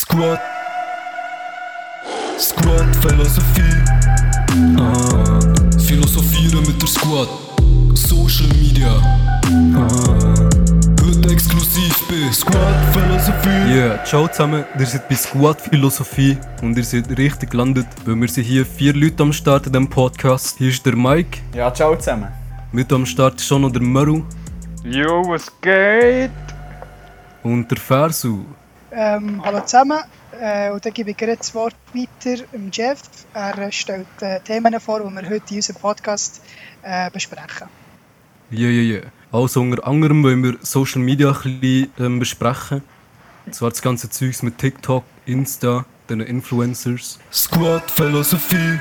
Squad. Squad Philosophie. Ah. Philosophieren mit der Squad. Social Media. Ah. Heute exklusiv bei Squad Philosophie. Yeah, ciao zusammen, ihr seid bei Squad Philosophie und ihr seid richtig gelandet, weil wir sind hier vier Leute am Start in diesem Podcast. Hier ist der Mike, Ja, ciao zusammen. mit am Start ist schon noch der Maru Jo, was geht? und der Fersu. Ähm, hallo zusammen. Äh, und dann gebe ich gerade das Wort weiter dem Jeff. Er stellt äh, Themen vor, die wir heute in unserem Podcast äh, besprechen. Yeah, yeah, yeah. Also unter anderem wollen wir Social Media ein bisschen ähm, besprechen. Und zwar das ganze Zeugs mit TikTok, Insta, den Influencers. Squad Philosophie.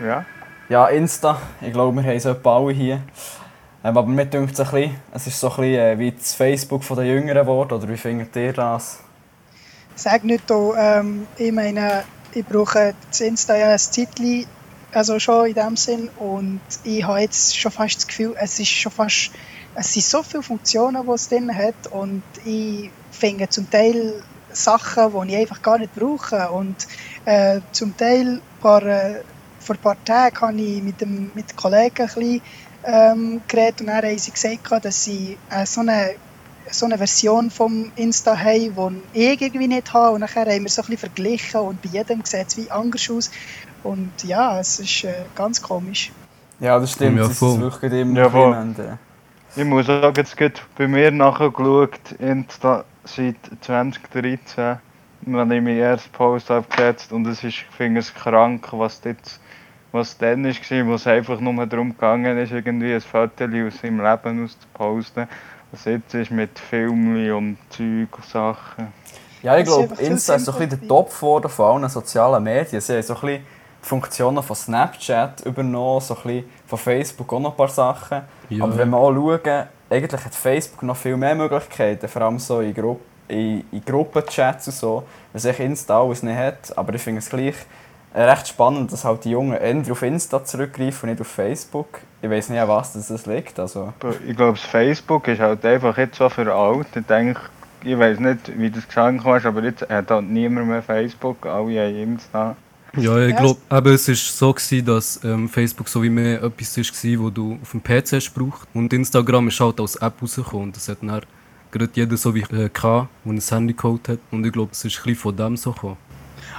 Ja? Ja, Insta. Ich glaube, wir haben es etwa alle hier. Ähm, aber mir dünkt es ein bisschen, es ist so ein bisschen äh, wie das Facebook den Jüngeren geworden. Oder wie findet ihr das? Sag nicht hier, ähm, ich meine, ich brauche das Insta ja ein Zeitchen, also schon in dem Sinn. Und ich habe jetzt schon fast das Gefühl, es ist schon fast, es sind so viele Funktionen, die es drin hat. Und ich finde zum Teil Sachen, die ich einfach gar nicht brauche. Und äh, zum Teil, paar, äh, vor ein paar Tagen habe ich mit, dem, mit Kollegen ein bisschen ähm, geredet und dann haben sie gesagt, dass sie äh, so eine so eine Version vom Insta haben, die ich irgendwie nicht habe. Und nachher haben wir so ein bisschen verglichen und bei jedem sieht es wie anders aus. Und ja, es ist äh, ganz komisch. Ja, das stimmt. Ja, es ist wirklich immer Ja. Ich muss sagen, jetzt geht bei mir nachgeschaut, Insta seit 2013. Dann habe ich meinen ersten Post abgesetzt und es ist, ich finde es krank, was, dort, was dann war, wo es einfach nur darum gegangen ist, irgendwie ein Foto aus seinem Leben auszuposten. Was jetzt ist mit Filmen und Zeug und Sachen. Ja, ich glaube, Insta ist so ein bisschen der. Top geworden von allen sozialen Medien. Sie haben so ein bisschen die Funktionen von Snapchat übernommen, so ein bisschen von Facebook auch noch ein paar Sachen. Ja. Aber wenn wir auch schauen, eigentlich hat Facebook noch viel mehr Möglichkeiten, vor allem so in, Gru in, in Gruppenchats und so, was ich Insta alles nicht hat. Aber ich finde es gleich recht spannend, dass halt die Jungen eher auf Insta zurückgreifen und nicht auf Facebook. Ich weiß nicht, an was das das liegt. Also, Aber Ich glaube, das Facebook ist halt einfach jetzt so für alt. Ich denke, ich weiß nicht, wie das gesagt hast, aber jetzt hat halt niemand mehr Facebook, alle haben Insta. Ja, ich glaube, es war so, gewesen, dass ähm, Facebook so wie mehr etwas war, wo du auf dem PC hast gebraucht. Und Instagram ist halt als App rausgekommen. Und das hat dann gerade jeder so wie äh, gehabt, der ein Handycode hat. Und ich glaube, es ist ein bisschen von dem so gekommen.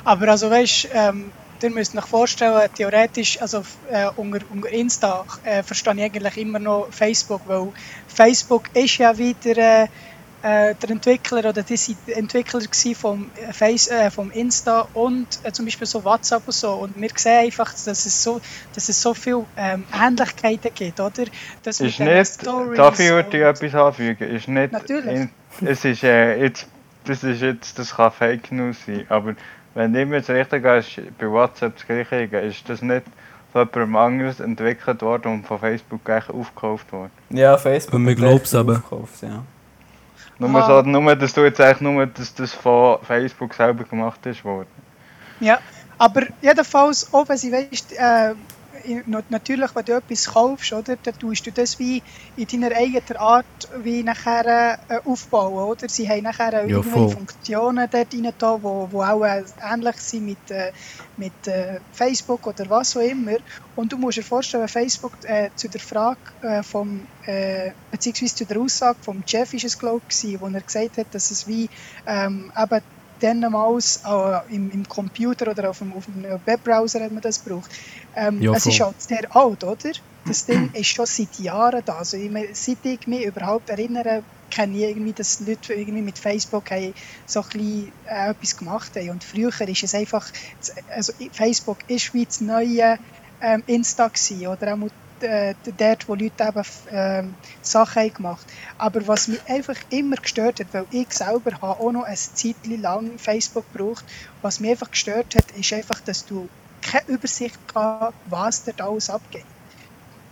Aber also weißt ähm, ihr müsst euch vorstellen, theoretisch, also äh, unter, unter Insta äh, verstehe ich eigentlich immer noch Facebook, weil Facebook ist ja wieder äh, äh, der Entwickler oder die sind Entwickler vom, äh, Face, äh, vom Insta und äh, zum Beispiel so WhatsApp und so. Und wir sehen einfach, dass es so, dass es so viele ähm, Ähnlichkeiten gibt, oder? Das Ist nicht, Stories darf ich etwas anfügen? Ist nicht, Natürlich. in- es ist äh, jetzt, das ist jetzt, das kann Fake News sein, aber wenn ich mir jetzt richtig ist bei WhatsApp das gleiche, ist das nicht von jemandem anderes entwickelt worden und von Facebook gleich aufgekauft worden? ja, Facebook Und echt eben. aufgekauft, Ja. Nur, Ah. so, nur, dass du jetzt eigentlich nur, dass das von Facebook selber gemacht ist worden. Ja, aber jedenfalls, auch wenn sie weißt, äh, natürlich, wenn du etwas kaufst, oder, dann tust du das wie in deiner eigenen Art wie nachher äh, aufbauen, oder? Sie haben nachher Ja. Funktionen dort rein, da, wo, wo auch äh, ähnlich sind mit, äh, mit Facebook oder was auch immer. Und du musst dir vorstellen, Facebook äh, zu der Frage äh, vom, äh, beziehungsweise zu der Aussage vom Jeff ist es glaube ich, wo er gesagt hat, dass es wie ähm, eben damals äh, im, im Computer oder auf dem, auf dem Webbrowser hat man das gebraucht. Ähm, Ja, es ist voll. halt sehr alt, oder? Das Ding ist schon seit Jahren da. Also ich, meine, seit ich mich überhaupt erinnere, kenne ich irgendwie, dass Leute irgendwie mit Facebook haben, so ein bisschen, äh, etwas gemacht haben. Und früher ist es einfach, also Facebook ist wie das neue ähm, Insta gewesen, oder auch äh, dort, wo Leute eben ähm, Sachen haben aber was mich einfach immer gestört hat, weil ich selber habe auch noch eine Zeit lang Facebook gebraucht, was mich einfach gestört hat, ist einfach, dass du keine Übersicht hast, was dort alles abgeht.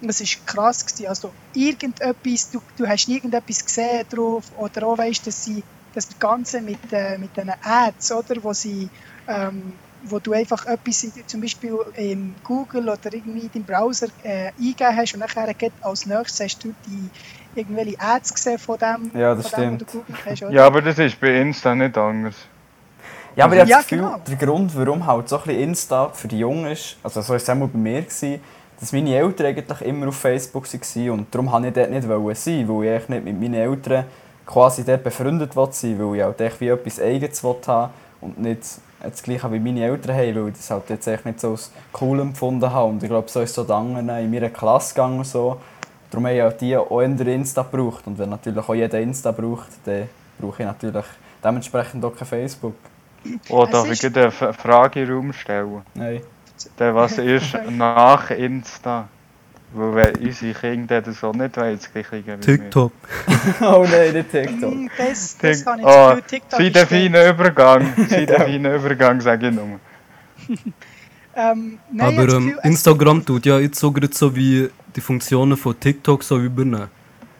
Es war krass, gewesen. also irgendetwas, du, du hast irgendetwas gesehen drauf oder auch weißt, dass sie das Ganze mit, äh, mit den Ads, oder, wo sie ähm, wo du einfach etwas in, zum Beispiel in Google oder irgendwie in deinem Browser äh, eingegeben hast und nachher geht als nächstes hast du die irgendwelche Ads gesehen von dem, Ja, das von dem, stimmt. du gegoogelt hast. Oder? Ja, aber das ist bei Insta nicht anders. Ja, aber ich habe Ja, das Gefühl, genau. der Grund, warum halt so ein bisschen Insta für die Jungen ist, also so war es auch bei mir, gewesen, dass meine Eltern eigentlich immer auf Facebook waren und darum wollte ich dort nicht sein, weil ich nicht mit meinen Eltern quasi dort befreundet will sein weil ich halt echt wie etwas Eigenes will haben und nicht das gleiche wie meine Eltern haben, weil ich das halt jetzt echt nicht so als cool empfunden habe. Und ich glaube, so ist es so anderen in meiner Klasse gegangen und so. Darum haben auch die auch eher Insta gebraucht. Und wenn natürlich auch jeder Insta braucht, dann brauche ich natürlich dementsprechend auch kein Facebook. Oh, darf ich eine Frage in den Raum stellen? Nein. Der, was ist nach Insta? Weil wenn unsere Kinder das auch nicht wollen, das gleiche wir. TikTok. oh nein, nicht TikTok. Das, das kann ich oh, das Gefühl, TikTok sei der feine Übergang. Sei der feine Übergang, sage ich nur. Ähm, nein, ich Aber habe ähm, Gefühl, Instagram tut ja jetzt so, gerade so wie die Funktionen von TikTok so übernehmen.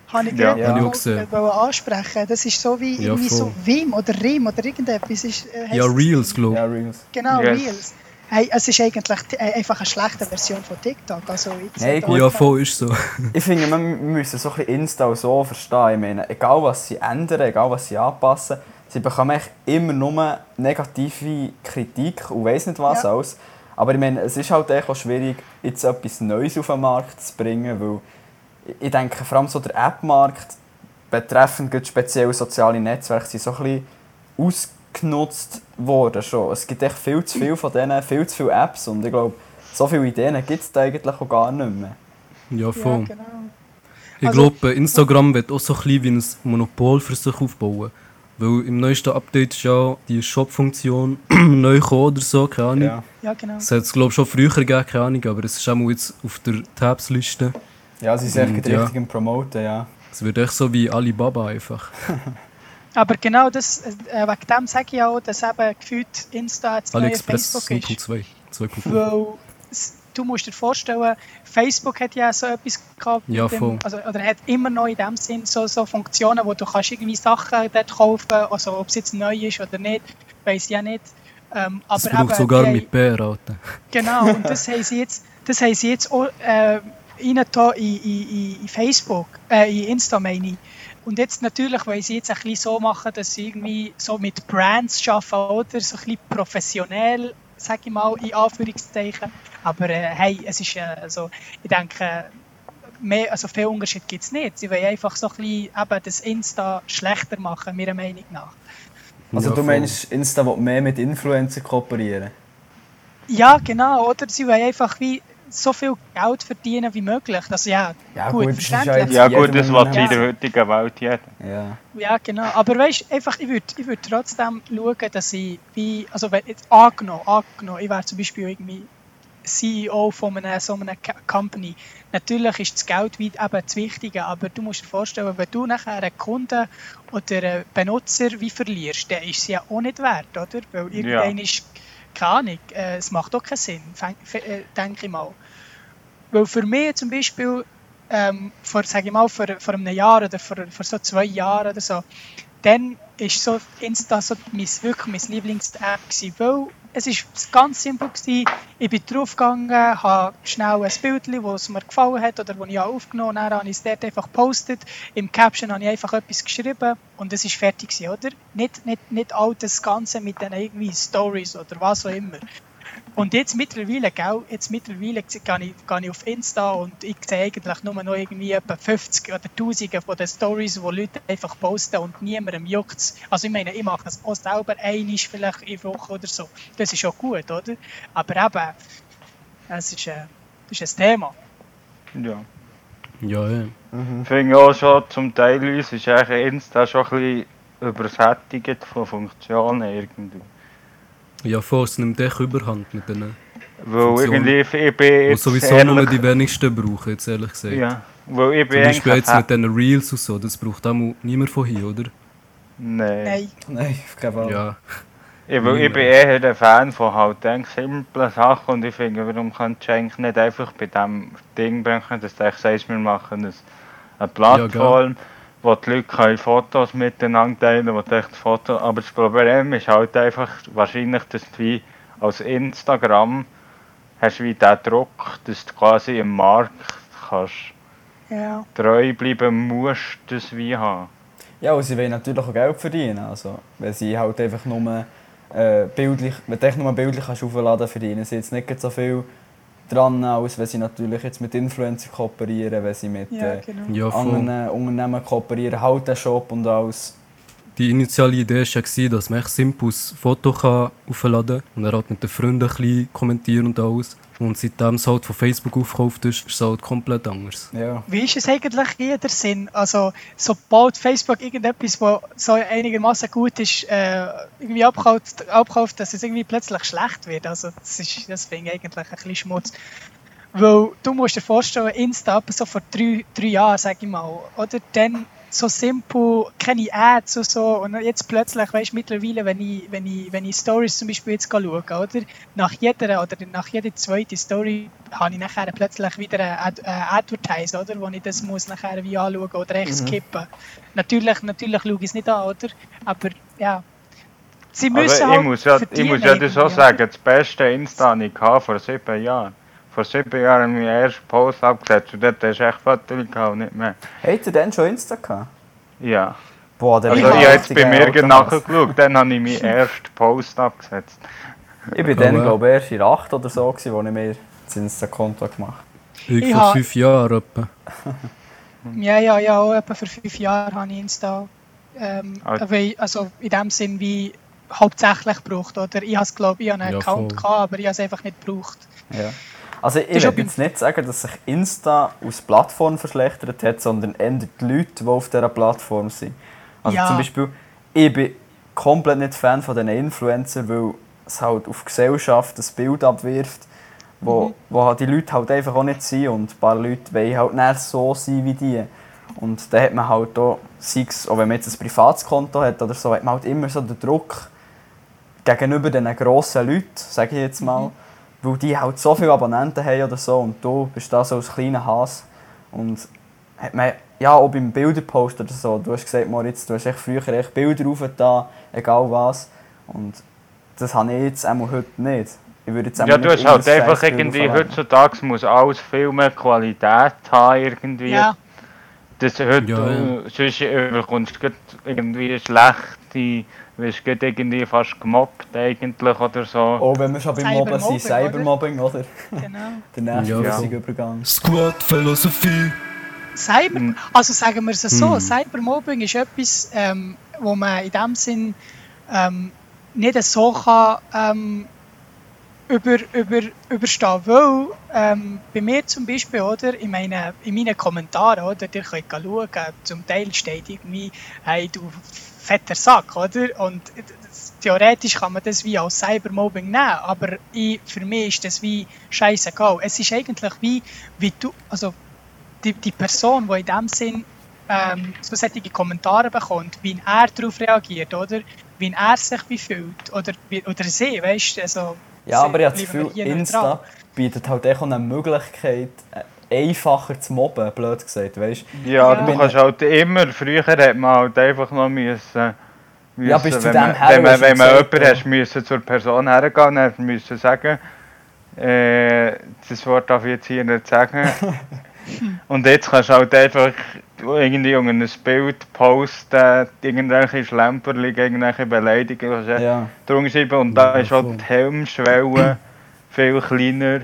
Habe ich Ja. gerade Ja. Habe ich gesehen. äh, ansprechen. Das ist so wie Ja, irgendwie so. Vim oder Rim oder irgendetwas. Ist, äh, Ja? Reels, glaube Ja, Reels. Genau, Yes. Reels. Hey, es ist eigentlich äh, einfach eine schlechte Version von TikTok. Also, da- Ja, voll ist so. Ich finde, wir müssen so ein bisschen Insta auch so verstehen. Ich meine, egal was sie ändern, egal was sie anpassen, sie bekommen eigentlich immer nur negative Kritik und weiss nicht was Ja. alles. Aber ich meine, es ist halt echt auch schwierig, jetzt etwas Neues auf den Markt zu bringen, weil ich- denke, vor allem so der App-Markt betreffend speziell soziale Netzwerke sind so ein bisschen ausgenutzt worden schon. Es gibt echt viel zu viel von denen, viel zu viele Apps und ich glaube, so viele Ideen gibt es da eigentlich auch gar nicht mehr. Ja, Ja, voll. genau. Ich Also- glaube, Instagram wird auch so ein bisschen wie ein Monopol für sich aufbauen. Weil im neuesten Update ist ja die Shop-Funktion neu gekommen oder so, keine Ahnung. Ja. Ja, genau. Es hat es glaube schon früher gegeben, keine Ahnung, aber es ist auch mal jetzt auf der Tabs-Liste. Ja, sie sind echt ja. richtig im Promoten, ja. Es wird echt so wie Alibaba einfach. Aber genau das, äh, wegen dem sage ich auch, dass eben gefühlt Insta das neue Facebook ist. 0.2. 2.0. Weil du musst dir vorstellen, Facebook hat ja so etwas gehabt, Ja, dem, also, oder hat immer noch in dem Sinn so, so Funktionen, wo du kannst irgendwie Sachen dort kaufen, also ob es jetzt neu ist oder nicht, weiß ich ja nicht. Ähm, aber Das braucht eben, sogar haben- mit Bär, Alter. Genau, und das haben sie jetzt, das haben sie jetzt auch äh, in, in- in Facebook, äh, in Insta meine ich. Und jetzt natürlich wollen sie jetzt ein bisschen so machen, dass sie irgendwie so mit Brands arbeiten oder so ein bisschen professionell, sage ich mal, in Anführungszeichen. Aber äh, hey, es ist, äh, also, ich denke, mehr, also viel Unterschied gibt es nicht. Sie wollen einfach so ein bisschen eben das Insta schlechter machen, meiner Meinung nach. Also Ja, du meinst, Insta will mehr mit Influencer kooperieren? Ja, genau, oder? Sie wollen einfach wie so viel Geld verdienen wie möglich. Also ja, Ja, gut, gut, das ist ja verständlich. Ja gut, das will man in der heutigen Welt jeder. Ja. Ja, genau. Aber weißt du, einfach, ich würde ich würd trotzdem schauen, dass ich wie, also wenn jetzt angenommen, angenommen, ich wäre zum Beispiel irgendwie CEO von einer, so einer Company. Natürlich ist das Geld weit eben das Wichtige, aber du musst dir vorstellen, wenn du nachher einen Kunden oder einen Benutzer wie verlierst, dann ist es ja auch nicht wert, oder? Weil irgendwann ist, keine Ahnung, äh, es macht auch keinen Sinn, äh, denke ich mal. Weil für mich zum Beispiel, ähm, vor, sag ich mal, vor, vor einem Jahr oder vor, vor so zwei Jahren oder so, dann ist so Insta so mein, wirklich mein Lieblings-App weil es ist ganz simpel gewesen. Ich bin draufgegangen, habe schnell ein Bild, das mir gefallen hat oder das ich aufgenommen habe, dann habe ich es dort einfach gepostet. Im Caption habe ich einfach etwas geschrieben und es ist fertig gewesen, oder? Nicht, nicht, nicht all das Ganze mit den irgendwie Stories oder was auch immer. Und jetzt mittlerweile, gell, jetzt mittlerweile gehe ich, gehe ich auf Insta und ich sehe eigentlich nur noch irgendwie etwa 50 oder Tausende von den Stories, wo Leute einfach posten und niemandem juckt es. Also ich meine, ich mache es auch selber einig vielleicht in der Woche oder so. Das ist auch gut, oder? Aber eben, es ist, äh, das ist ein Thema. Ja. Ja, ja. Ich finde auch schon, zum Teil uns ist eigentlich Insta schon ein bisschen übersättigt von Funktionen irgendwie. Ja, voll, es nimmt echt überhand mit denen. Weil irgendwie, ich bin jetzt sowieso nur ehrlich- die wenigsten brauchen, jetzt ehrlich gesagt. Ja, weil ich Zum bin Beispiel eigentlich... jetzt mit diesen Reels und so, das braucht auch niemand von hier, oder? Nein. Nein, Nein, auf keinen Fall. Ja. Ich, weil ich bin eher ein Fan von halt denk, simplen Sachen und ich finde, warum kannst du eigentlich nicht einfach bei dem Ding bringen, dass du sagst, wir machen ein, eine Plattform, wo die Leute können Fotos miteinander teilen wo echt Fotos... Aber das Problem ist halt einfach wahrscheinlich, dass du wie als Instagram hast wie den Druck, dass du quasi im Markt kannst ja. treu bleiben musst, das wie haben. Ja, und sie wollen natürlich auch Geld verdienen. Also, wenn sie halt einfach nur äh, bildlich, wenn du echt nur bildlich kannst aufladen verdienen sie jetzt nicht so viel dran, als wenn sie natürlich jetzt mit Influencern kooperieren, wenn sie mit Ja, äh, genau. Ja, anderen Unternehmen kooperieren, halt den Shop und alles. Die initiale Idee war ja, gewesen, dass man echt simpel ein Foto kann aufladen kann und er hat mit den Freunden ein bisschen kommentieren und alles. Und seitdem es halt von Facebook aufgekauft ist, ist es halt komplett anders. Ja. Wie ist es eigentlich jeder Sinn? Also, sobald Facebook irgendetwas, was so einigermaßen gut ist, äh, irgendwie abkauft, abkauft, dass es irgendwie plötzlich schlecht wird. Also, das, ist, das finde ich eigentlich ein bisschen Schmutz. Weil du musst dir vorstellen, Insta, so vor drei, drei Jahren, sag ich mal, oder? Dann so simpel, keine Ads und so. Und jetzt plötzlich, weißt du, mittlerweile, wenn ich, wenn ich, wenn ich Stories zum Beispiel jetzt schaue, oder? Nach jeder oder nach jeder zweiten Story habe ich nachher plötzlich wieder ein Ad, Advertise, oder? Wo ich das muss nachher wie anschauen oder echt skippen. Natürlich, natürlich schaue ich es nicht an, oder? Aber ja. Sie müssen Aber ich halt muss ja, ich muss ja das so irgendwie, sagen, das beste Insta hatte ich vor sieben Jahren. Vor sieben Jahren meinen ersten Post abgesetzt und dort hast du echt Fotos gehabt und nicht mehr. Habt ihr denn schon Insta gehabt? Ja. Boah, der Also war ich habe jetzt bei mir nachgeschaut, dann habe ich meinen ersten Post abgesetzt. Ich bin dann, glaube ich, erst in 8 oder so, als ich mir das Insta-Konto gemacht habe. Ich Ich vor ha- fünf Jahren etwa. Ja, ja, ja, auch etwa vor fünf Jahren habe ich Insta. Ähm, Ah. also in dem Sinn wie hauptsächlich gebraucht, oder? Ich habe es, glaube ich, einen Ja, Account voll. gehabt, aber ich habe es einfach nicht gebraucht. Ja. Also ich will jetzt nicht sagen, dass sich Insta als Plattform verschlechtert hat, sondern eher die Leute, die auf dieser Plattform sind. Also Ja. zum Beispiel, ich bin komplett nicht Fan von diesen Influencern, weil es halt auf die Gesellschaft ein Bild abwirft, wo, wo halt die Leute halt einfach auch nicht sind und ein paar Leute wollen halt nicht so sein wie die. Und dann hat man halt auch, sei es, auch wenn man jetzt ein privates Konto hat oder so, hat man halt immer so den Druck gegenüber diesen grossen Leuten, sage ich jetzt mal, weil die halt so viele Abonnenten haben oder so und du bist da so als kleiner Has und hat man, ja auch beim Bilderpost oder so, du hast gesagt Moritz, du hast echt früher echt Bilder aufgetan, egal was und das habe ich jetzt einmal heute nicht. Ich würde jetzt Ja, du hast halt einfach irgendwie, heutzutage muss alles viel mehr Qualität haben irgendwie. Ja, Das heute, Ja, ja. äh, sonst überkommst du irgendwie schlechte, wirst grad irgendwie fast gemobbt eigentlich oder so. Oh, wenn wir schon beim Mobben sind, Cybermobbing, oder? genau. Der nächste Ja. Übergang. Squad Philosophie. Cyber, Mhm. also sagen wir es so, Hm. Cybermobbing ist etwas, ähm, wo man in dem Sinn ähm, nicht so kann ähm, über, über, überstehen, weil ähm, bei mir zum Beispiel, oder, in, meinen, in meinen Kommentaren, oder, ihr könnt schauen, zum Teil steht irgendwie, hey du fetter Sack, oder, und theoretisch kann man das wie als Cybermobbing nehmen, aber ich, für mich ist das wie scheißegal. Es ist eigentlich wie, wie du, also die, die Person, die in dem Sinn ähm, so solche Kommentare bekommt, wie er darauf reagiert, oder? Wie er sich wie fühlt, oder, wie, oder sie, weißt du? Also, Ja, aber ich habe das Gefühl, Insta bietet halt echt auch eine Möglichkeit, einfacher zu mobben, blöd gesagt, weißt Ja, Ja. du kannst halt immer, früher hat man halt einfach noch müssen, müssen Ja, bis zu wenn, dem man, her, wenn man, wenn man jemanden hast, müssen zur Person hergehen, dann müssen sagen, äh, das Wort darf ich jetzt hier nicht sagen. Und jetzt kannst du halt einfach irgendwie unter ein Bild posten, irgendwelche Schlemperli, irgendwelche Beleidigungen du? Ja, drunter schreiben und da Ja, ist halt voll. die Helmschwelle viel kleiner.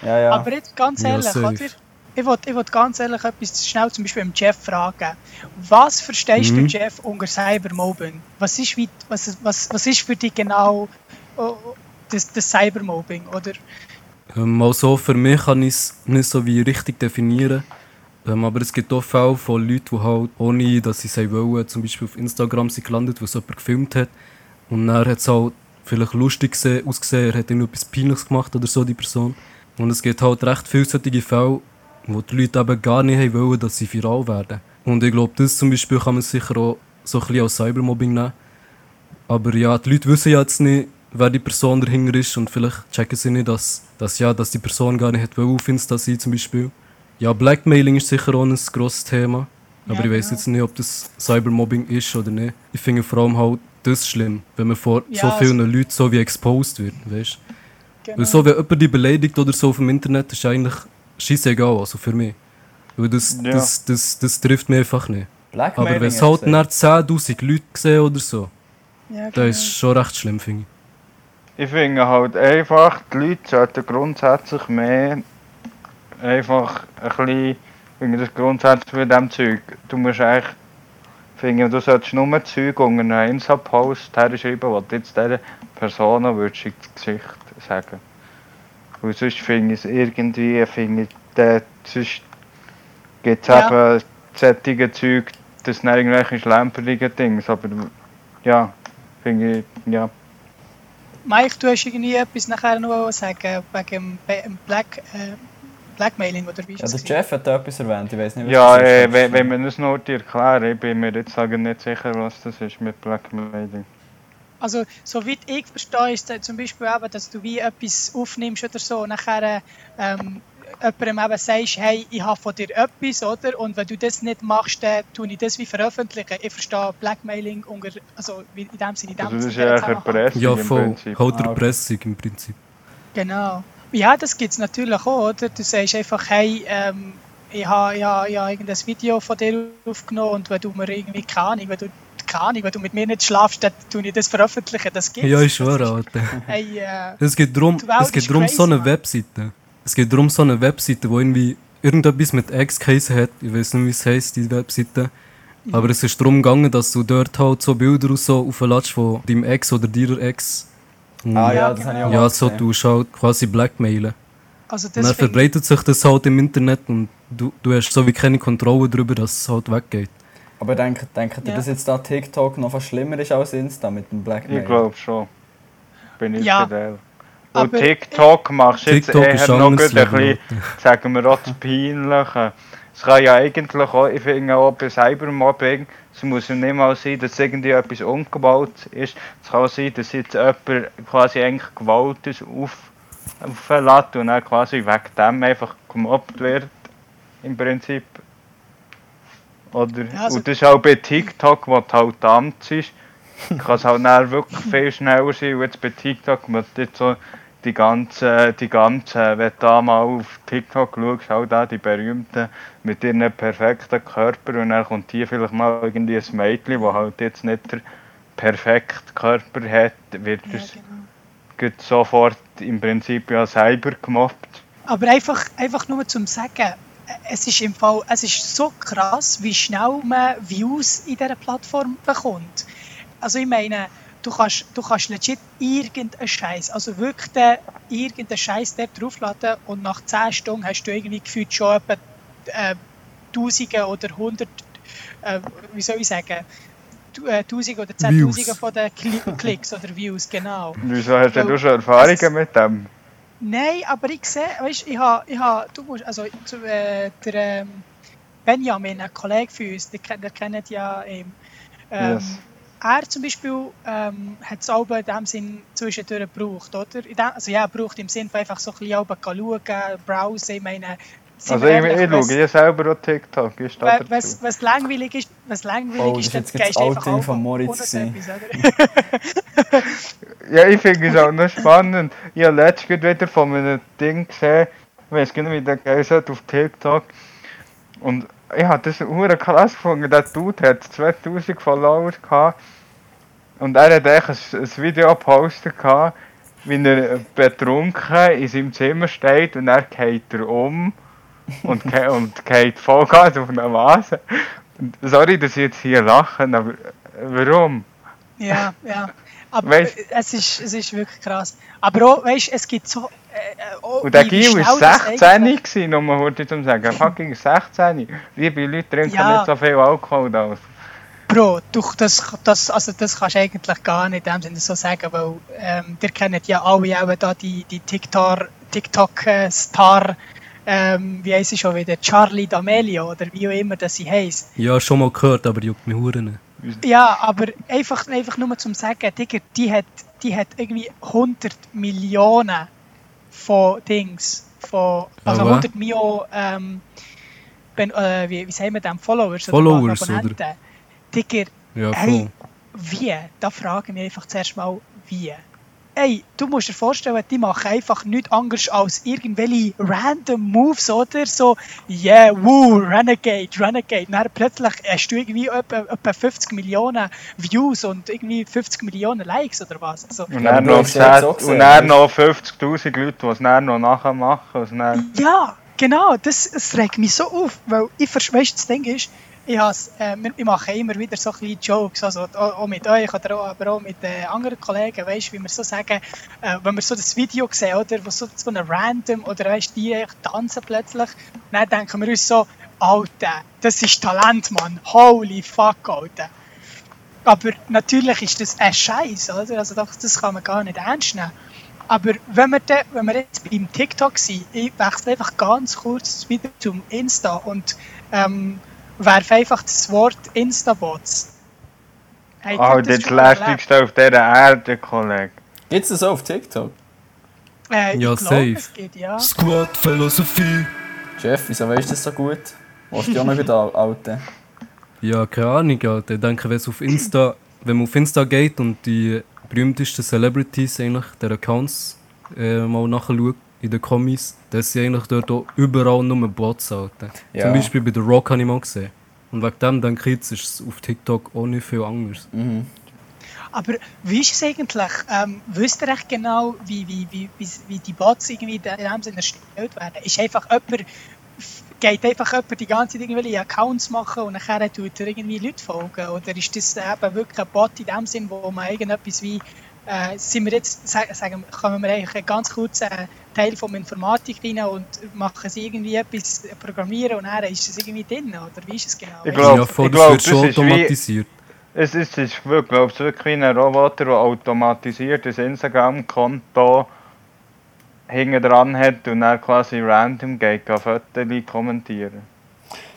ja, ja. Aber jetzt ganz Ja, ehrlich, safe. oder? Ich wollte ich wollt ganz ehrlich etwas schnell zum Beispiel dem Jeff fragen. Was verstehst du, Mhm. Jeff, unter Cybermobbing? Was ist, wie, was, was, was ist für dich genau oh, das, das Cybermobbing? Oder? Ähm, also für mich kann ich es nicht so wie richtig definieren. Ähm, aber es gibt auch Fälle von Leuten, die halt, ohne dass sie es wollen, zum Beispiel auf Instagram sind gelandet, wo es jemand gefilmt hat. Und dann hat es halt vielleicht lustig gesehen, ausgesehen, er hat irgendetwas Peinliches gemacht oder so, die Person. Und es gibt halt recht solche Fälle, wo die Leute eben gar nicht wollen, dass sie viral werden. Und ich glaube, das zum Beispiel kann man sicher auch so ein bisschen als Cybermobbing nehmen. Aber ja, die Leute wissen ja jetzt nicht, wer die Person dahinter ist und vielleicht checken sie nicht, dass, dass, ja, dass die Person gar nicht will auf Insta sein zum Beispiel. Ja, Blackmailing ist sicher auch ein grosses Thema. Aber Ja, ich weiß genau. jetzt nicht, ob das Cybermobbing ist oder nicht. Ich finde vor allem halt das schlimm, wenn man vor Ja, so vielen Leuten so wie exposed wird, weißt Genau. Weil so, wenn jemand dich beleidigt oder so auf dem Internet, ist eigentlich scheißegal, also für mich. Weil das, Ja. das, das, das trifft mich einfach nicht. Blackmailing Aber wenn es halt nach 10'000 Leute sehen oder so, ja, das genau. ist schon recht schlimm, finde ich. Ich finde halt einfach, die Leute sollten grundsätzlich mehr einfach ein bisschen, finde das grundsätzlich mit dem Zeug, du musst eigentlich, finde du solltest nur Zeug unter einen Insta-Post herschreiben, wo du jetzt dieser Person würdest ins Gesicht sagen. Weil sonst finde ich es irgendwie, finde ich, der, sonst gibt es Ja. eben solche Zeug, das sind irgendwelche schlemperige Dinge, aber ja, finde ich, ja. Mike, du hast irgendwie etwas nachher noch sagen wegen dem Black, äh, Blackmailing oder wie ist Ja, das? der? Jeff hat da etwas erwähnt, ich weiß nicht, was Ja, das ist. äh, wenn, wenn wir das noch erklären, ich bin mir jetzt sagen nicht sicher, was das ist mit Blackmailing. Also, soweit ich verstehe, ist es zum Beispiel eben, dass du wie etwas aufnimmst oder so und nachher ähm, jemandem eben sagst, hey, ich habe von dir etwas, oder? Und wenn du das nicht machst, dann tue ich das wie veröffentlichen. Ich verstehe Blackmailing unter, also in dem Sinne, in dem Also das ist ja. Erpressung Ja, im voll. Prinzip. Halt Ah, der okay. Pressung im Prinzip. Genau. Ja, das gibt es natürlich auch, oder? Du sagst einfach, hey, ähm, ich habe ja, ja irgendein Video von dir aufgenommen und wenn du mir irgendwie, keine Ahnung, wenn du, keine Ahnung, wenn du mit mir nicht schlafst, dann tue ich das veröffentlichen. Das gibt's. Ja, ich schwöre, ist- Alter. Hey, äh, Es geht darum, es geht darum so eine. Webseite. Es geht darum so eine Webseite, wo irgendwie irgendetwas mit X geheißen hat. Ich weiß nicht, wie es heisst, die Webseite. Mhm. Aber es ist darum gegangen, dass du dort halt so Bilder und so aufladest von deinem Ex oder deiner Ex. Und Ah Ja, ja, das habe ich auch ja, so gesehen. du halt quasi blackmailen. also Und das dann verbreitet sich das halt im Internet und du, du hast so wie keine Kontrolle darüber, dass es halt weggeht. Aber denkt, denkt ihr, Ja. dass jetzt da TikTok noch was schlimmer ist als Insta mit dem Blackmail? Ich glaube schon. Bin ich Ja. bei der. Und Aber- TikTok machst du jetzt TikTok ist eher noch ein bisschen, sagen wir auch, das Peinliche. Es kann ja eigentlich auch, ich finde auch bei Cybermobbing, es muss ja nicht mal sein, dass irgendwie etwas umgebaut ist. Es kann sein, dass jetzt jemand quasi eigentlich Gewalt ist auf, auflässt und dann quasi wegen dem einfach gemobbt wird. Im Prinzip. Oder, Ja, also- und das ist auch bei TikTok, wo du halt Amts ist, kann es halt dann wirklich viel schneller sein. Und jetzt bei TikTok, wenn du jetzt so die ganzen, die ganzen, wenn du da mal auf TikTok schaust, auch da die berühmten mit ihren perfekten Körper und dann kommt hier vielleicht mal irgendwie ein Mädchen, das halt jetzt nicht den perfekten Körper hat, wird ja, es genau. sofort im Prinzip ja selber gemobbt. Aber einfach, einfach nur zum Sagen, es ist im Fall, es ist so krass, wie schnell man Views in dieser Plattform bekommt. Also ich meine, du kannst, du kannst legit irgendeinen Scheiß, also wirklich den, irgendeinen Scheiß dort draufladen und nach 10 Stunden hast du irgendwie gefühlt schon etwa äh, Tausende oder Hundert, äh, wie soll ich sagen, äh, Tausende oder Zehntausende von den Kli Klicks oder Views, genau. Wieso hast du schon Erfahrungen mit dem? Nein, aber ich sehe, weißt, ich habe, ich habe, du musst, also zu, äh, der ähm, Benjamin, ein Kollege von uns, der, kennt- der kennt ja ihn. Ähm, Yes. Er zum Beispiel ähm, hat es auch in dem Sinn zwischendurch gebraucht, oder? Dem, also ja, braucht im Sinn von einfach so ein bisschen auch schauen, browsen, ich meine... Also wir ich, ehrlich, ich schaue ja selber auch TikTok, ich stehe was, dazu. was, was langweilig ist, was langweilig Oh, das ist, ist jetzt dann das gehst du einfach Outing auf von Moritz ohne etwas? Ja, ich finde es auch noch spannend. Ich habe letztens wieder von einem Ding gesehen, ich weiß gar nicht, wie der geheißen hat, auf TikTok. Und ich habe das hure krass gefunden. Der Dude hat 2000 Follower gehabt. Und er hat echt ein, ein Video gepostet, gehabt, wie er betrunken in seinem Zimmer steht und er geht er um und, ge und geht Vollgas auf eine Vase. Sorry, dass ich jetzt hier lache, aber warum? Ja, ja. Aber Weißt- es, ist, es ist wirklich krass. Aber auch, weißt du, es gibt so. Äh, äh, auch Und der Gil war das 16 eigentlich- gewesen, mal kurz zum sagen. Fucking 16. Liebe Leute trinken Ja. nicht so viel Alkohol da. Bro, du, das, das, also das kannst du eigentlich gar nicht in dem Sinne so sagen, weil ähm, ihr kennt ja alle auch da die, die TikTok, TikTok äh, Star, ähm, wie heisst sie schon wieder, Charlie D'Amelio oder wie auch immer das sie heisst. Ja, schon mal gehört, aber juckt mich Huren. Ja, aber einfach, einfach nur zum sagen, Digga, die hat, die hat irgendwie 100 Millionen von Dings, von, also Aber? 100 Millionen, ähm, ben, äh, wie, wie sagen wir dem, Followers, Followers, oder Abonnenten. Digga, Ja, Hey, wie? Da frage ich mich einfach zuerst mal, wie? Ey, du musst dir vorstellen, die machen einfach nichts anderes als irgendwelche random Moves, oder? So, yeah, woo, Renegade, Renegade. Und dann plötzlich hast du irgendwie etwa, etwa 50 Millionen Views und irgendwie 50 Millionen Likes oder was. Also, Und dann du noch, hast ja jetzt auch 10 gesehen, und dann noch 50'000 Leute, die es dann noch nachher machen. Dann, Ja, genau, das, das regt mich so auf, weil ich weißt, das Ding ist, ich, äh, ich mache immer wieder so kleine Jokes, also auch, mit euch oder auch, aber auch mit äh, anderen Kollegen, weißt, wie wir so sagen, äh, wenn wir so das Video sehen, oder, wo so, so eine random, oder weißt, die tanzen plötzlich, dann denken wir uns so, Alter, das ist Talent, Mann, holy fuck, Alter. Aber natürlich ist das ein Scheiß, oder? Also das, kann man gar nicht ernst nehmen. Aber wenn wir, de, wenn wir jetzt beim TikTok sind, ich wechsle einfach ganz kurz wieder zum Insta und ähm, werfe einfach das Wort Insta-Bots. Ihr oh, das das lästigste auf dieser Erde, Kollege. Gibt es das auch auf TikTok? Äh, ich Ja, glaube, safe. es geht, ja. Squad Philosophie. Jeff, wieso weißt du das so gut? Willst du auch noch wieder Alte? Ja, keine Ahnung, Alter. Ich denke, wenn es auf Insta, wenn man auf Insta geht und die berühmtesten Celebrities eigentlich, der Accounts äh, mal nachschaut in den Kommis, dass sie eigentlich dort auch überall nur Bots, Alter. Ja. Zum Beispiel bei The Rock habe ich mal gesehen. Und wegen dem denke ich, jetzt ist es auf TikTok auch nicht viel anders. Mhm. Aber wie ist es eigentlich? Ähm, wisst ihr echt genau, wie, wie, wie, wie, wie die Bots irgendwie in dem Sinne erstellt werden? Ist einfach jemand, geht einfach jemand die ganze Zeit irgendwelche Accounts machen und nachher tut er irgendwie Leute folgen? Oder ist das eben wirklich ein Bot in dem Sinn, wo man irgendetwas wie, äh, sind wir jetzt, sa- sagen, kommen wir eigentlich einen ganz kurzen Teil von Informatik rein und machen sie irgendwie etwas programmieren und dann ist es irgendwie drin? Oder wie ist es genau? Ich Weißt glaub- ja, voll, ich das glaub, wird schon das wie- automatisiert. Es ist, es ist wirklich, glaub, ich, wirklich wie ein Roboter, der automatisiert ein Instagram-Konto hinten dran hat und dann quasi random geht, kann Fotos kommentieren.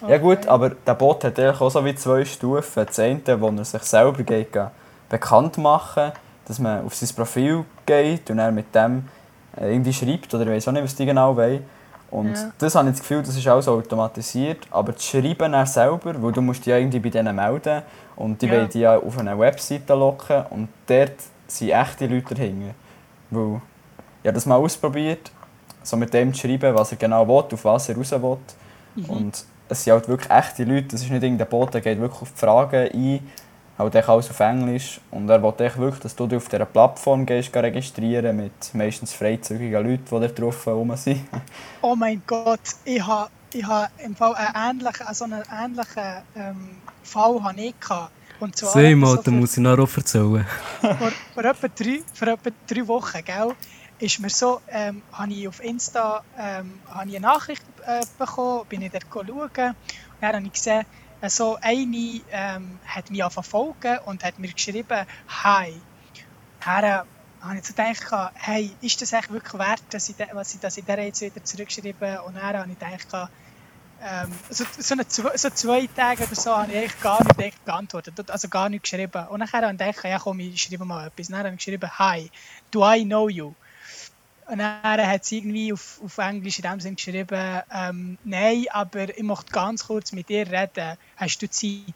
du? Ja gut, aber der Bot hat eigentlich auch so wie zwei Stufen. Das eine, wo er sich selber geht, geht bekannt machen, dass man auf sein Profil geht und er mit dem äh, irgendwie schreibt oder ich weiß auch nicht, was die genau wollen. Und Ja. das habe ich das Gefühl, das ist alles automatisiert. Aber das Schreiben dann selber, weil du musst dich ja irgendwie bei denen melden und die Ja. wollen dich ja auf eine Webseite locken und dort sind echte Leute dahinter. Weil ich habe das mal ausprobiert, so mit dem zu schreiben, was er genau will, auf was er raus will. Mhm. Und es sind halt wirklich echte Leute, das ist nicht irgendein Bot, der geht wirklich auf die Fragen ein, halt echt alles auf Englisch. Und er will echt wirklich, dass du dich auf dieser Plattform gehst, geh registrieren mit meistens freizügigen Leuten, die da drauf rum sind. Oh mein Gott, ich habe ich ha im Fall einen ähnlichen, also einen ähnlichen ähm, Fall habe ich gehabt. Und zwar Same, etwa so muss ich auch erzählen. vor, vor, etwa drei, vor etwa drei Wochen, gell, ist mir so, ähm, habe ich auf Insta ähm, ich eine Nachricht äh, bekommen, bin ich dort schauen und dann habe ich gesehen, so eine ähm, hat mich verfolgen und hat mir geschrieben, «Hi». Äh, habe ich so gedacht, hey, ist das echt wirklich wert, dass ich, was ich, dass ich der jetzt wieder zurückschreibe? Und dann habe ich gedacht, ähm, so, so, eine, zwei- so zwei Tage oder so habe ich eigentlich gar nicht echt geantwortet, also gar nicht geschrieben. Und dann habe ich gedacht, ja komm, ich schreibe mal etwas. Und dann habe ich geschrieben, «Hi, do I know you?» Und dann hat sie irgendwie auf, auf Englisch in dem Sinn geschrieben, ähm, nein, aber ich möchte ganz kurz mit dir reden. Hast du Zeit?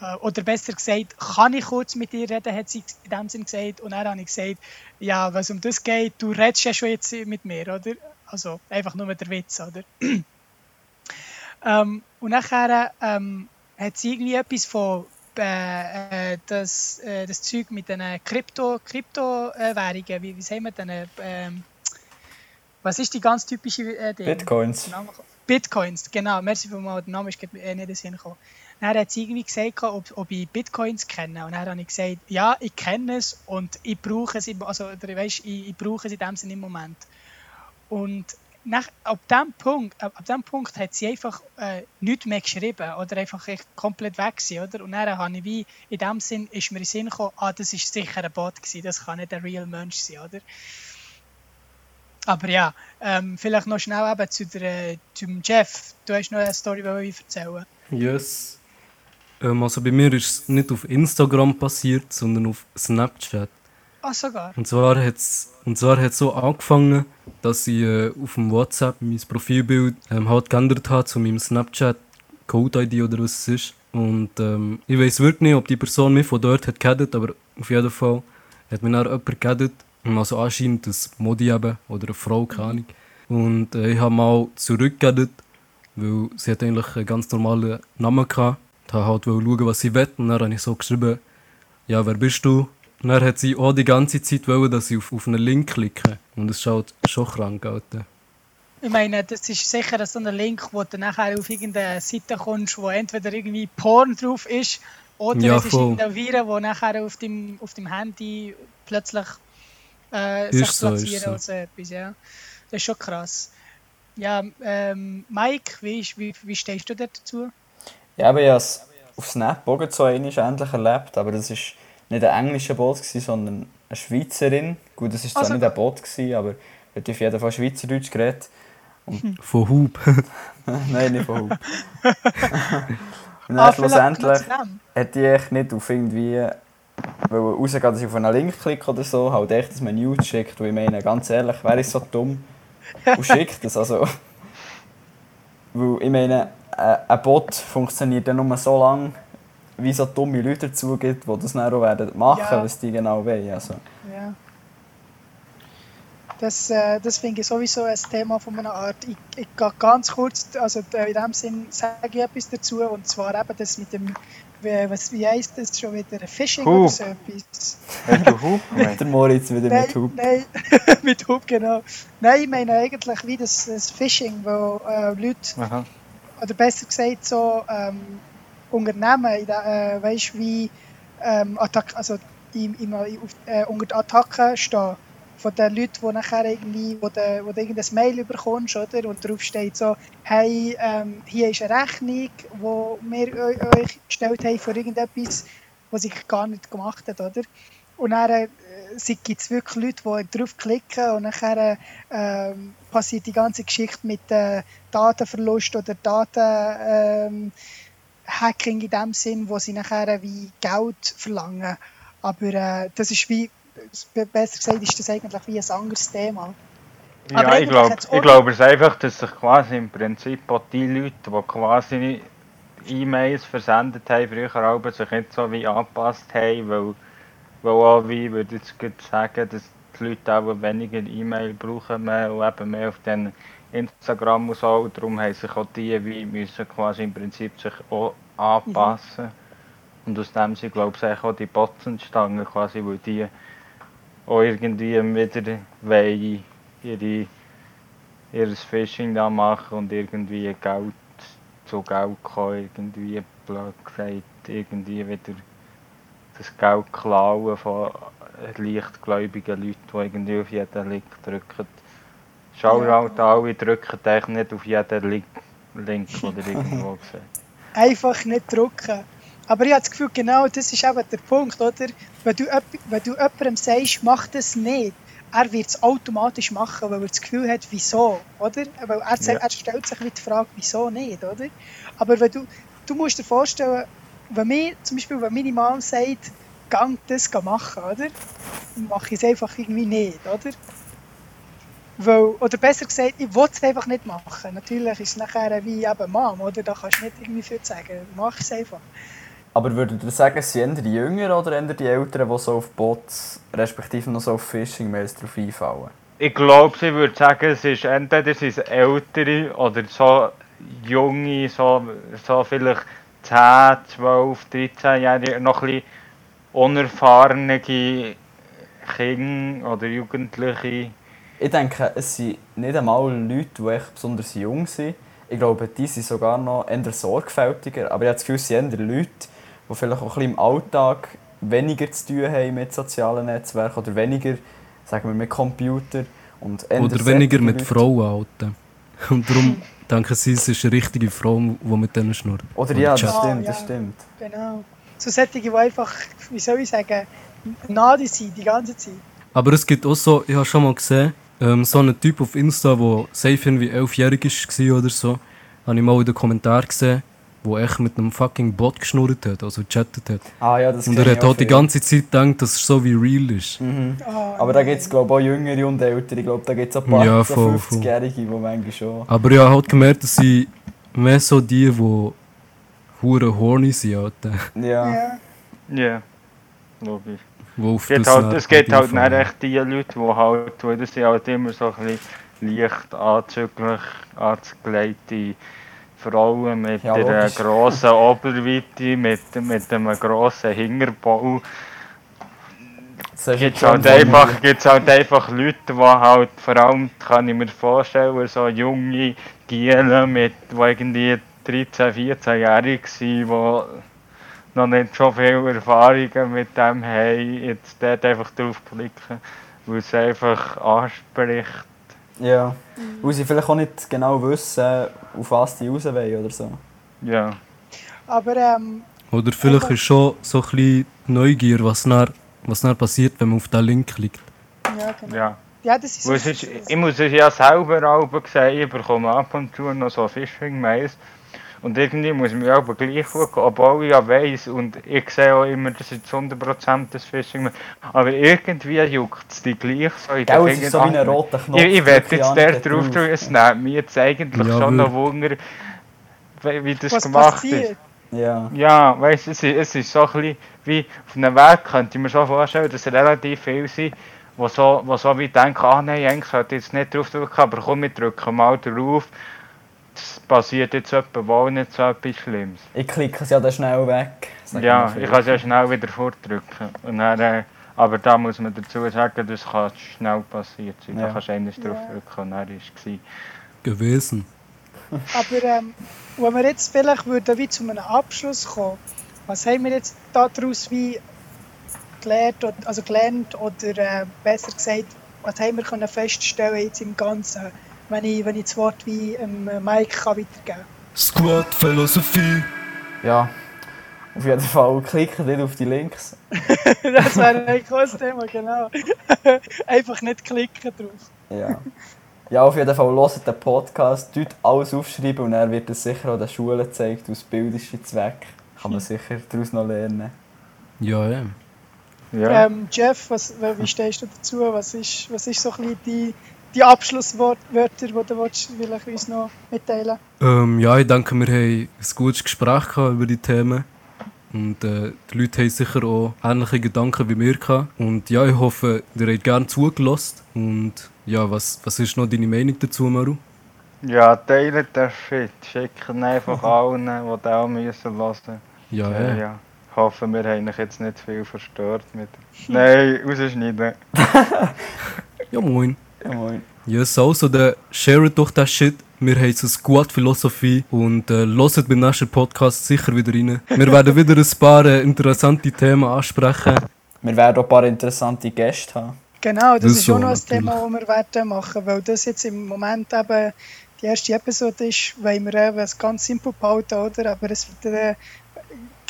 Äh, Oder besser gesagt, kann ich kurz mit dir reden, hat sie in dem Sinn gesagt. Und dann habe ich gesagt, ja, was um das geht, du redest ja schon jetzt mit mir, oder? Also einfach nur der Witz, oder? ähm, und nachher ähm, hat sie irgendwie etwas von äh, äh, das, äh, das Zeug mit den Krypto, Kryptowährungen, wie, wie sagen wir denn? Ähm, was ist die ganz typische äh, Ding? Bitcoins. Bitcoins, genau. Merci vielmals, der Name ist äh, nicht in den Sinn gekommen. Dann hat sie irgendwie gesagt, ob, ob ich Bitcoins kenne. Und dann habe ich gesagt, ja, ich kenne es und ich brauche es, also, oder, weißt, ich, ich brauche es in dem Sinne im Moment. Und nach, ab dem Punkt, ab, ab dem Punkt hat sie einfach äh, nichts mehr geschrieben oder einfach echt komplett weg gewesen, oder? Und dann habe ich wie, in dem Sinn ist mir in den Sinn gekommen, ah, das ist sicher ein Bot gewesen, das kann nicht ein real Mensch sein, oder? Aber ja, ähm, vielleicht noch schnell eben zu der, zum Jeff. Du hast noch eine Story die ich erzählen. Yes. Ähm, also bei mir ist es nicht auf Instagram passiert, sondern auf Snapchat. Ah, sogar. Und zwar hat es und zwar hat's so angefangen, dass ich äh, auf dem WhatsApp mein Profilbild ähm, halt geändert habe zu meinem Snapchat Code ID oder was es ist. Und ähm, ich weiß wirklich nicht, ob die Person mich von dort hat geaddet, aber auf jeden Fall hat mir dann jemand geaddet Also anscheinend ein Modi eben, oder eine Frau, keine Ahnung. Und äh, ich habe mal zurückgegeben, weil sie hat eigentlich einen ganz normalen Namen gehabt. Ich wollte halt schauen, was sie will. Und dann habe ich so geschrieben, ja, wer bist du? Und dann hat sie auch die ganze Zeit wollen, dass ich auf, auf einen Link klicke. Und es schaut schon krank aus. Ich meine, das ist sicher so ein Link, wo du nachher auf irgendeine Seite kommst, wo entweder irgendwie Porn drauf ist oder Ja, es ist voll. irgendein Viren, wo nachher auf dem, auf dem Handy plötzlich äh, Ist sich so, ist platzieren so. oder so etwas. Ja. Das ist schon krass. Ja, ähm, Mike, wie, ist- wie, wie stehst du da dazu? Ja, aber ich habe es auf Snap so einmal endlich erlebt, aber das war nicht ein englischer Bot, gewesen, sondern eine Schweizerin. Gut, das war zwar Also- nicht ein Bot, gewesen, aber er hat auf jeden Fall Schweizerdeutsch geredet. Von Hub. Nein, nicht von Hub. Und dann Ah, schlussendlich hätte ich echt nicht auf irgendwie rausgehen, dass ich auf einen Link klicke oder so, halt echt, dass man News schickt, weil ich meine, ganz ehrlich, wer ist so dumm und schickt das, also... Weil ich meine, äh, ein Bot funktioniert ja nur so lange, wie so dumme Leute dazu gibt, die das dann auch werden machen, Ja. was die genau wollen. Also, Ja. Das, äh, das finde ich sowieso ein Thema von einer Art. Ich, ich gehe ganz kurz, also äh, in dem Sinn sage ich etwas dazu, und zwar eben das mit dem, wie, was, wie heisst das schon wieder, Phishing oder so etwas. Hast du Hub gemeint? der Moritz wieder Nein, mit Hub. nein, mit Hub, genau. Nein, ich meine eigentlich wie das, das Phishing, wo äh, Leute, Aha. oder besser gesagt so ähm, Unternehmen, äh, weißt wie ähm, Attack, also im, im, auf, äh, unter die Attacken stehen von den Leuten, die nachher irgendwie, wo du, wo du irgendein Mail bekommst, oder? Und drauf steht so, hey, ähm, hier ist eine Rechnung, die wir eu- euch gestellt haben für irgendetwas, was ich gar nicht gemacht hat, oder? Und dann äh, gibt es wirklich Leute, die drauf klicken und nachher ähm, passiert die ganze Geschichte mit äh, Datenverlust oder Daten ähm, Hacking in dem Sinn, wo sie nachher wie Geld verlangen. Aber äh, das ist wie, besser gesagt, ist das eigentlich wie ein anderes Thema. Aber Ja, ich glaube, ich glaube es einfach, dass sich quasi im Prinzip auch die Leute, die quasi E-Mails versendet haben, früher aber sich nicht so wie angepasst haben, weil, weil auch wie, würde ich jetzt sagen, dass die Leute auch weniger E-Mail brauchen mehr und eben mehr auf den Instagram und so, und darum haben sich auch die wie müssen quasi im Prinzip sich auch anpassen. Und aus dem sind, glaube ich, auch die Bots entstanden, quasi, weil die auch irgendwie wieder wollen ihre, ihr Phishing da machen und irgendwie Geld zu Geld kommen, irgendwie blöd gesagt, irgendwie wieder das Geld klauen von leichtgläubigen Leuten, die irgendwie auf jeden Link drücken. Schau Ja. halt alle drücken eigentlich nicht auf jeden Link, Link oder irgendwo gesehen. Einfach nicht drucken. Aber ich habe das Gefühl, genau das ist eben der Punkt, oder? Wenn du, wenn du jemandem sagst, mach das nicht, er wird es automatisch machen, weil er das Gefühl hat, wieso, oder? Weil er, sagt- Ja. er stellt sich die Frage, wieso nicht, oder? Aber wenn du, du musst dir vorstellen, wenn mir, zum Beispiel, wenn meine Mom sagt, gang das machen, oder? Dann mache ich es einfach irgendwie nicht, oder? Weil, oder besser gesagt, ich will es einfach nicht machen. Natürlich ist es nachher wie eben Mom, oder? Da kannst du nicht irgendwie viel sagen. Mach es einfach. Aber würdet ihr sagen, es sind eher die Jüngeren oder eher die Älteren, die so auf Bots, respektive noch so auf Phishing-Mails drauf einfallen? Ich glaube, sie würde sagen, es ist entweder sind es ältere oder so junge, so, so vielleicht 10, 12, 13-Jährige, noch ein bisschen unerfahrene Kinder oder Jugendliche. Ich denke, es sind nicht einmal Leute, die echt besonders jung sind. Ich glaube, die sind sogar noch eher sorgfältiger. Aber ich habe das Gefühl, es sind eher Leute, die vielleicht auch ein bisschen im Alltag weniger zu tun haben mit sozialen Netzwerken oder weniger, sagen wir, mit Computer. Und Oder weniger mit Frauen halten. Und darum denken sie, es ist eine richtige Frau, die mit denen schnurrt. Oder ja, das stimmt, das Ja. stimmt. Genau. So solche, die einfach, wie soll ich sagen, Nadi sind die ganze Zeit. Aber es gibt auch so, ich habe schon mal gesehen, ähm, so einen Typ auf Insta, der safe irgendwie elfjährig war oder so, habe ich mal in den Kommentaren gesehen, wo echt mit einem fucking Bot geschnurrt hat, also gechattet hat. Ah ja, das Und er hat auch halt die ganze Zeit gedacht, dass es so wie real ist. Mhm. Ah, Aber da gibt es glaube ich auch Jüngere und Ältere. Ich glaube, da gibt es auch ein paar Ja, so voll, voll. 50-Jährige, die manchmal schon... Aber ich habe halt gemerkt, dass sie mehr so die, die hure horny sind, Alter. Ja. Ja. Ja, logisch. Es gibt halt, es gibt halt nicht echt die Leute, die halt, das sind halt immer so ein bisschen leicht anzüglich anzugelegte Frauen mit Ja, einer logisch. grossen Oberweite, mit, mit einem grossen ist Gibt schon halt, einfach, gibt's halt einfach Leute, die halt, vor allem kann ich mir vorstellen, so junge Gielen mit, die irgendwie 13, 14-jährig waren, die noch nicht so viel Erfahrungen mit dem haben, jetzt dort einfach draufklicken, weil es einfach anspricht. Ja. Weil sie vielleicht auch nicht genau wissen, auf was die raus wollen oder so. Ja. Aber ähm, Oder vielleicht ist schon so ein bisschen Neugier, was dann, was dann passiert, wenn man auf den Link klickt. ja, genau. ja. Ja, das ist ist, ich muss es ja selber auch sehen, ich bekomme ab und zu noch so Phishing-Mails. Und irgendwie muss ich mich aber gleich gucken, obwohl ich ja weiss und ich sehe auch immer, das ist 100% das Phishing. Aber irgendwie juckt es die gleich so in Gell, den es so wie ein Fingern. roter Knopf. Ich, ich werde jetzt der drauf drücken, es nimmt mich jetzt eigentlich Ja, schon noch Wunder, wie wie das was gemacht passiert. ist. Ja. Ja, weißt du, es, ist- es ist so ein bisschen wie auf einem Weg, könnte ich mir schon vorstellen, dass relativ viele sind, die so, die so wie denken, ah nein, eigentlich sollte ich jetzt nicht drauf drücken, aber komm, wir drücken mal drauf. Das passiert jetzt etwa wohl nicht so etwas Schlimmes. Ich klicke es ja dann schnell weg. Ja, ich kann es ja schnell wieder vordrücken. Und dann, äh, aber da muss man dazu sagen, das kann schnell passiert sein. Ja. Da kannst du eines drauf Ja. drücken und dann ist es. gewesen. Gewesen. Aber ähm, wenn wir jetzt vielleicht würden, wie zu einem Abschluss kommen, was haben wir jetzt daraus wie gelernt, oder- also gelernt oder äh, besser gesagt, was haben wir können feststellen jetzt im Ganzen, wenn ich, wenn ich das Wort wie ähm, Mike kann weitergeben kann? Squad Philosophie. Ja. Auf jeden Fall klickt nicht auf die Links. das wäre auch das Thema, genau. Einfach nicht klicken drauf. Ja. Ja, auf jeden Fall hört den Podcast, dort alles aufschreiben und dann wird es sicher auch den Schulen gezeigt, aus bildischen Zweck. Kann man sicher daraus noch lernen. Ja, ja. Ja. Ähm, Jeff, was, wie stehst du dazu? Was ist, was ist so ein bisschen die, die Abschlusswörter, die du willst, vielleicht uns noch mitteilen Ähm, ja, ich denke, wir haben ein gutes Gespräch gehabt über die Themen. Und äh, die Leute haben sicher auch ähnliche Gedanken wie wir gehabt. Und ja, ich hoffe, ihr habt gerne zugelassen. Und ja, was, was ist noch deine Meinung dazu, Maru? ja, teilen den Shit. Schicken einfach allen, die den auch müssen hören. Ja, Ja, ja. ja. Ich hoffe, wir haben euch jetzt nicht viel verstört mit. Nein, rausschneiden. Ja, moin. Ja, moin. Yes, also, dann sharet doch das Shit. Wir heißen Squad Philosophie und äh, hört beim nächsten Podcast sicher wieder rein. Wir werden wieder ein paar äh, interessante Themen ansprechen. Wir werden auch ein paar interessante Gäste haben. Genau, das, Das ist schon so, noch ein. Thema, das wir werden machen, weil das jetzt im Moment eben die erste Episode ist, weil wir eben es ganz simpel behalten, oder? Aber es wird äh,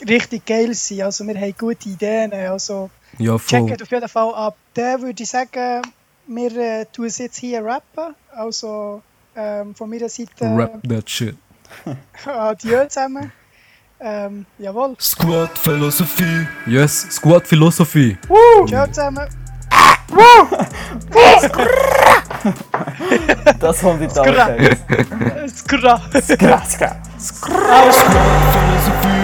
richtig geil sein. Also wir haben gute Ideen. Also Ja, voll. checkt auf jeden Fall ab. Dann würde ich sagen, wir äh, tun es jetzt hier rappen. Also ähm, von meiner Seite Rap that shit. adieu zusammen. Ähm, jawohl, Squad Philosophie. Yes, Squad Philosophie. ciao zusammen. Das kommt in die Skra. Augen. Skra. Skra, skra. Squad Philosophie.